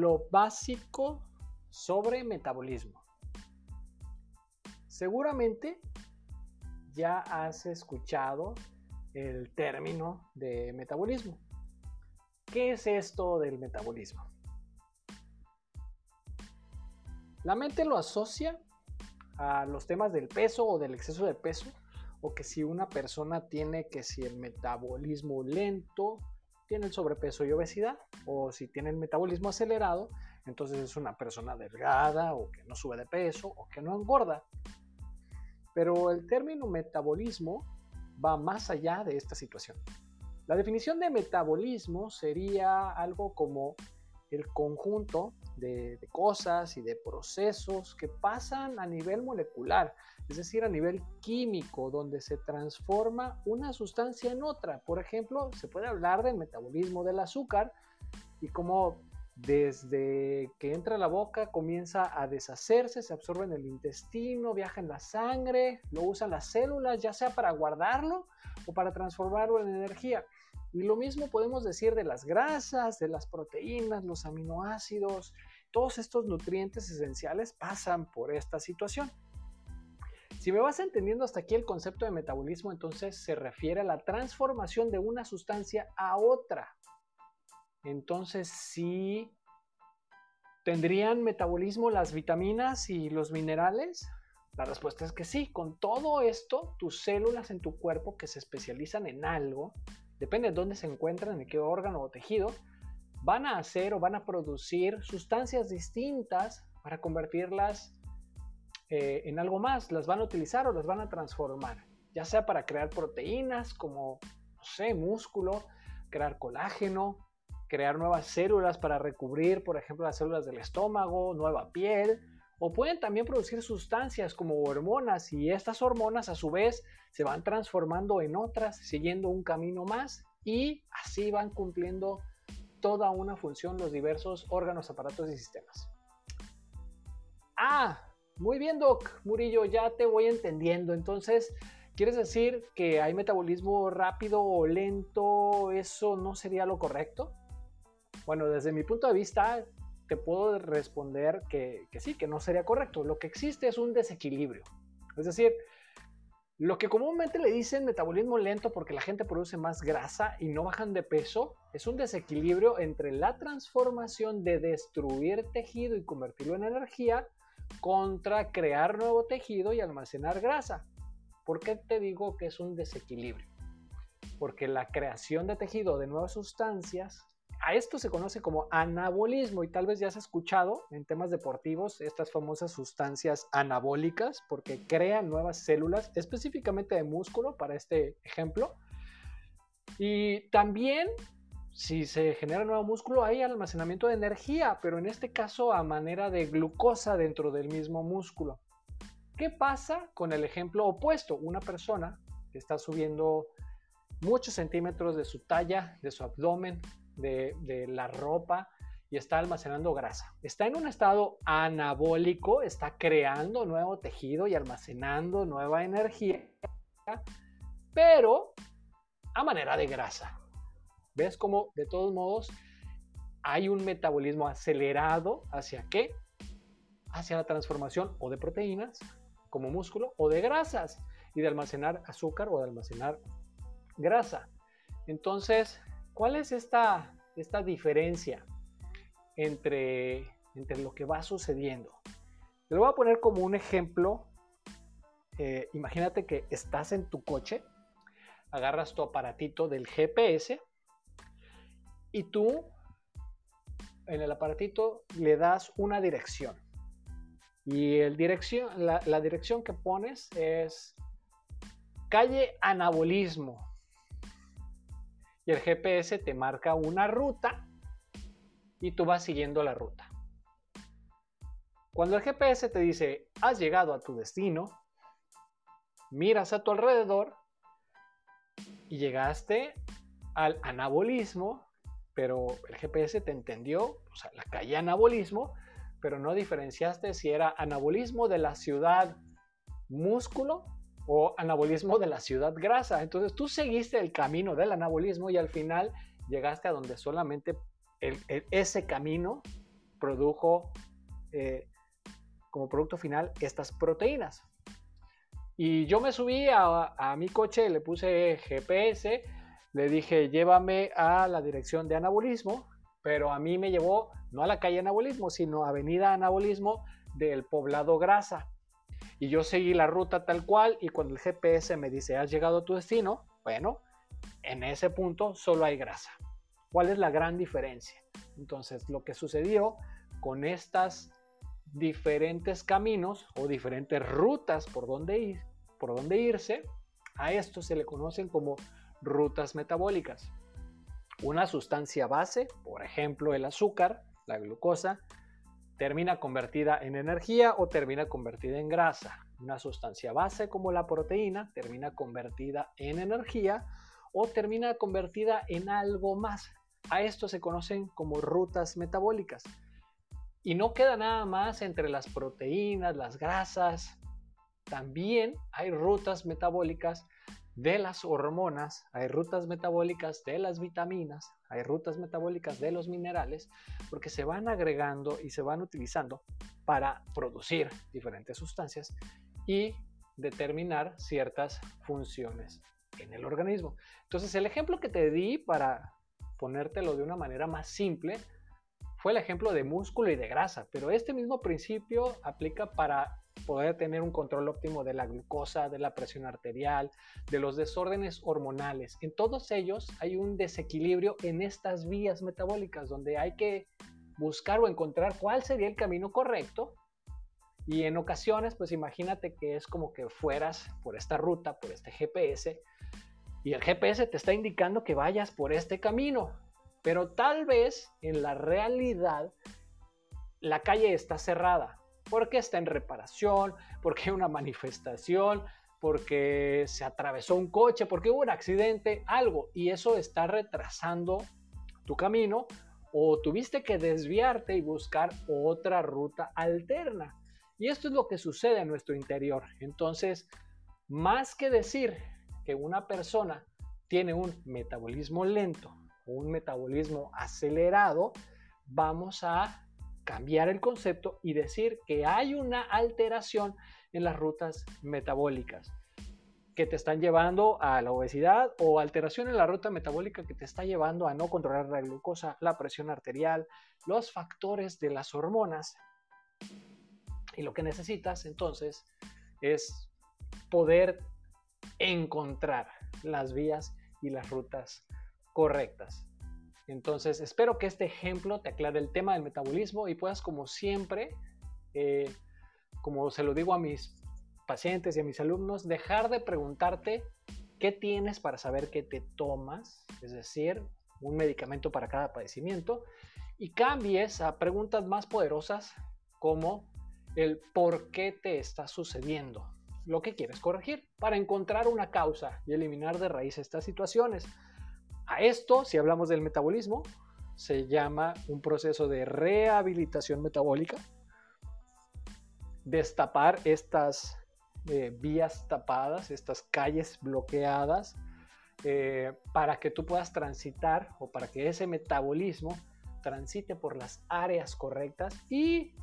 lo básico sobre metabolismo. Seguramente ya has escuchado el término de metabolismo. ¿Qué es esto del metabolismo? La mente lo asocia a los temas del peso o del exceso de peso, o que si una persona tiene que si el metabolismo lento, tiene el sobrepeso y obesidad, o si tiene el metabolismo acelerado, entonces es una persona delgada o que no sube de peso o que no engorda. Pero el término metabolismo va más allá de esta situación. La definición de metabolismo sería algo como el conjunto de, cosas y de procesos que pasan a nivel molecular, es decir, a nivel químico, donde se transforma una sustancia en otra. Por ejemplo, se puede hablar del metabolismo del azúcar y cómo desde que entra a la boca comienza a deshacerse, se absorbe en el intestino, viaja en la sangre, lo usan las células, ya sea para guardarlo o para transformarlo en energía. Y lo mismo podemos decir de las grasas, de las proteínas, los aminoácidos, todos estos nutrientes esenciales pasan por esta situación. Si me vas entendiendo hasta aquí el concepto de metabolismo, entonces se refiere a la transformación de una sustancia a otra. Entonces, ¿sí tendrían metabolismo las vitaminas y los minerales? La respuesta es que sí. Con todo esto, tus células en tu cuerpo que se especializan en algo, depende de dónde se encuentran, en qué órgano o tejido, van a hacer o van a producir sustancias distintas para convertirlas eh, en algo más. Las van a utilizar o las van a transformar, ya sea para crear proteínas como, no sé, músculo, crear colágeno, crear nuevas células para recubrir, por ejemplo, las células del estómago, nueva piel, o pueden también producir sustancias como hormonas y estas hormonas a su vez se van transformando en otras, siguiendo un camino más y así van cumpliendo toda una función los diversos órganos, aparatos y sistemas. Ah, muy bien Doc, Murillo, ya te voy entendiendo. Entonces, ¿quieres decir que hay metabolismo rápido o lento? ¿Eso no sería lo correcto? Bueno, desde mi punto de vista, te puedo responder que, sí, que no sería correcto. Lo que existe es un desequilibrio. Es decir, lo que comúnmente le dicen metabolismo lento porque la gente produce más grasa y no bajan de peso, es un desequilibrio entre la transformación de destruir tejido y convertirlo en energía contra crear nuevo tejido y almacenar grasa. ¿Por qué te digo que es un desequilibrio? Porque la creación de tejido de nuevas sustancias a esto se conoce como anabolismo y tal vez ya has escuchado en temas deportivos estas famosas sustancias anabólicas porque crean nuevas células específicamente de músculo para este ejemplo. Y también si se genera nuevo músculo hay almacenamiento de energía, pero en este caso a manera de glucosa dentro del mismo músculo. ¿Qué pasa con el ejemplo opuesto? Una persona que está subiendo muchos centímetros de su talla, de su abdomen, de, la ropa y está almacenando grasa. Está en un estado anabólico, está creando nuevo tejido y almacenando nueva energía, pero a manera de grasa. ¿Ves cómo de todos modos hay un metabolismo acelerado hacia qué? Hacia la transformación o de proteínas como músculo o de grasas y de almacenar azúcar o de almacenar grasa. Entonces, ¿Cuál es esta, esta diferencia entre, entre lo que va sucediendo? Te lo voy a poner como un ejemplo. Eh, imagínate que estás en tu coche, agarras tu aparatito del GPS y tú en el aparatito le das una dirección. Y la dirección que pones es calle Anabolismo y el GPS te marca una ruta y tú vas siguiendo la ruta. Cuando el GPS te dice, has llegado a tu destino, miras a tu alrededor y llegaste al anabolismo, pero el GPS te entendió, o sea, la calle anabolismo, pero no diferenciaste si era anabolismo de la ciudad músculo o anabolismo de la ciudad grasa. Entonces tú seguiste el camino del anabolismo y al final llegaste a donde solamente ese camino produjo eh, como producto final estas proteínas. Y yo me subí a, a, mi coche, le puse GPS, le dije llévame a la dirección de anabolismo, pero a mí me llevó no a la calle anabolismo, sino a avenida anabolismo del poblado Grasa. Y yo seguí la ruta tal cual y cuando el GPS me dice has llegado a tu destino, bueno, en ese punto solo hay grasa. ¿Cuál es la gran diferencia? Entonces, lo que sucedió con estas diferentes caminos o diferentes rutas por donde, ir, por donde irse, a esto se le conocen como rutas metabólicas. Una sustancia base, por ejemplo el azúcar, la glucosa, termina convertida en energía o termina convertida en grasa. Una sustancia base como la proteína termina convertida en energía o termina convertida en algo más. A esto se conocen como rutas metabólicas. Y no queda nada más entre las proteínas, las grasas. También hay rutas metabólicas de las hormonas, hay rutas metabólicas de las vitaminas, hay rutas metabólicas de los minerales, porque se van agregando y se van utilizando para producir diferentes sustancias y determinar ciertas funciones en el organismo. Entonces, el ejemplo que te di para ponértelo de una manera más simple fue el ejemplo de músculo y de grasa, pero este mismo principio aplica para poder tener un control óptimo de la glucosa, de la presión arterial, de los desórdenes hormonales. En todos ellos hay un desequilibrio en estas vías metabólicas donde hay que buscar o encontrar cuál sería el camino correcto. Y en ocasiones, pues imagínate que es como que fueras por esta ruta, por este GPS, y el GPS te está indicando que vayas por este camino, pero tal vez en la realidad la calle está cerrada porque está en reparación, porque hay una manifestación, porque se atravesó un coche, porque hubo un accidente, algo, y eso está retrasando tu camino o tuviste que desviarte y buscar otra ruta alterna. Y esto es lo que sucede en nuestro interior. Entonces, más que decir que una persona tiene un metabolismo lento o un metabolismo acelerado, vamos a cambiar el concepto y decir que hay una alteración en las rutas metabólicas que te están llevando a la obesidad o alteración en la ruta metabólica que te está llevando a no controlar la glucosa, la presión arterial, los factores de las hormonas. Y lo que necesitas entonces es poder encontrar las vías y las rutas correctas. Entonces, espero que este ejemplo te aclare el tema del metabolismo y puedas, como siempre, eh, como se lo digo a mis pacientes y a mis alumnos, dejar de preguntarte qué tienes para saber qué te tomas, es decir, un medicamento para cada padecimiento, y cambies a preguntas más poderosas como el por qué te está sucediendo, lo que quieres corregir, para encontrar una causa y eliminar de raíz estas situaciones. A esto, si hablamos del metabolismo, se llama un proceso de rehabilitación metabólica. Destapar estas eh, vías tapadas, estas calles bloqueadas, eh, para que tú puedas transitar o para que ese metabolismo transite por las áreas correctas y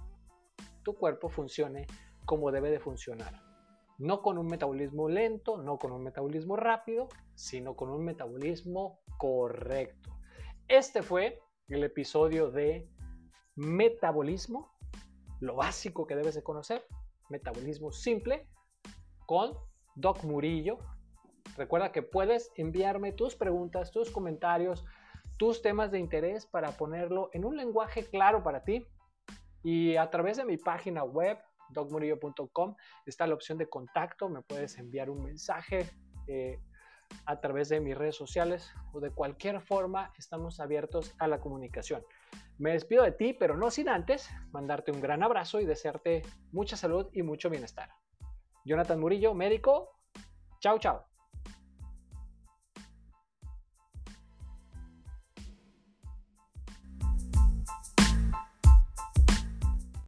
tu cuerpo funcione como debe de funcionar. No con un metabolismo lento, no con un metabolismo rápido, sino con un metabolismo correcto. Este fue el episodio de metabolismo, lo básico que debes de conocer, metabolismo simple, con Doc Murillo. Recuerda que puedes enviarme tus preguntas, tus comentarios, tus temas de interés para ponerlo en un lenguaje claro para ti. Y a través de mi página web, docmurillo.com, está la opción de contacto. Me puedes enviar un mensaje. Eh, a través de mis redes sociales o de cualquier forma estamos abiertos a la comunicación. Me despido de ti, pero no sin antes mandarte un gran abrazo y desearte mucha salud y mucho bienestar. Jonathan Murillo, médico. Chao, chao.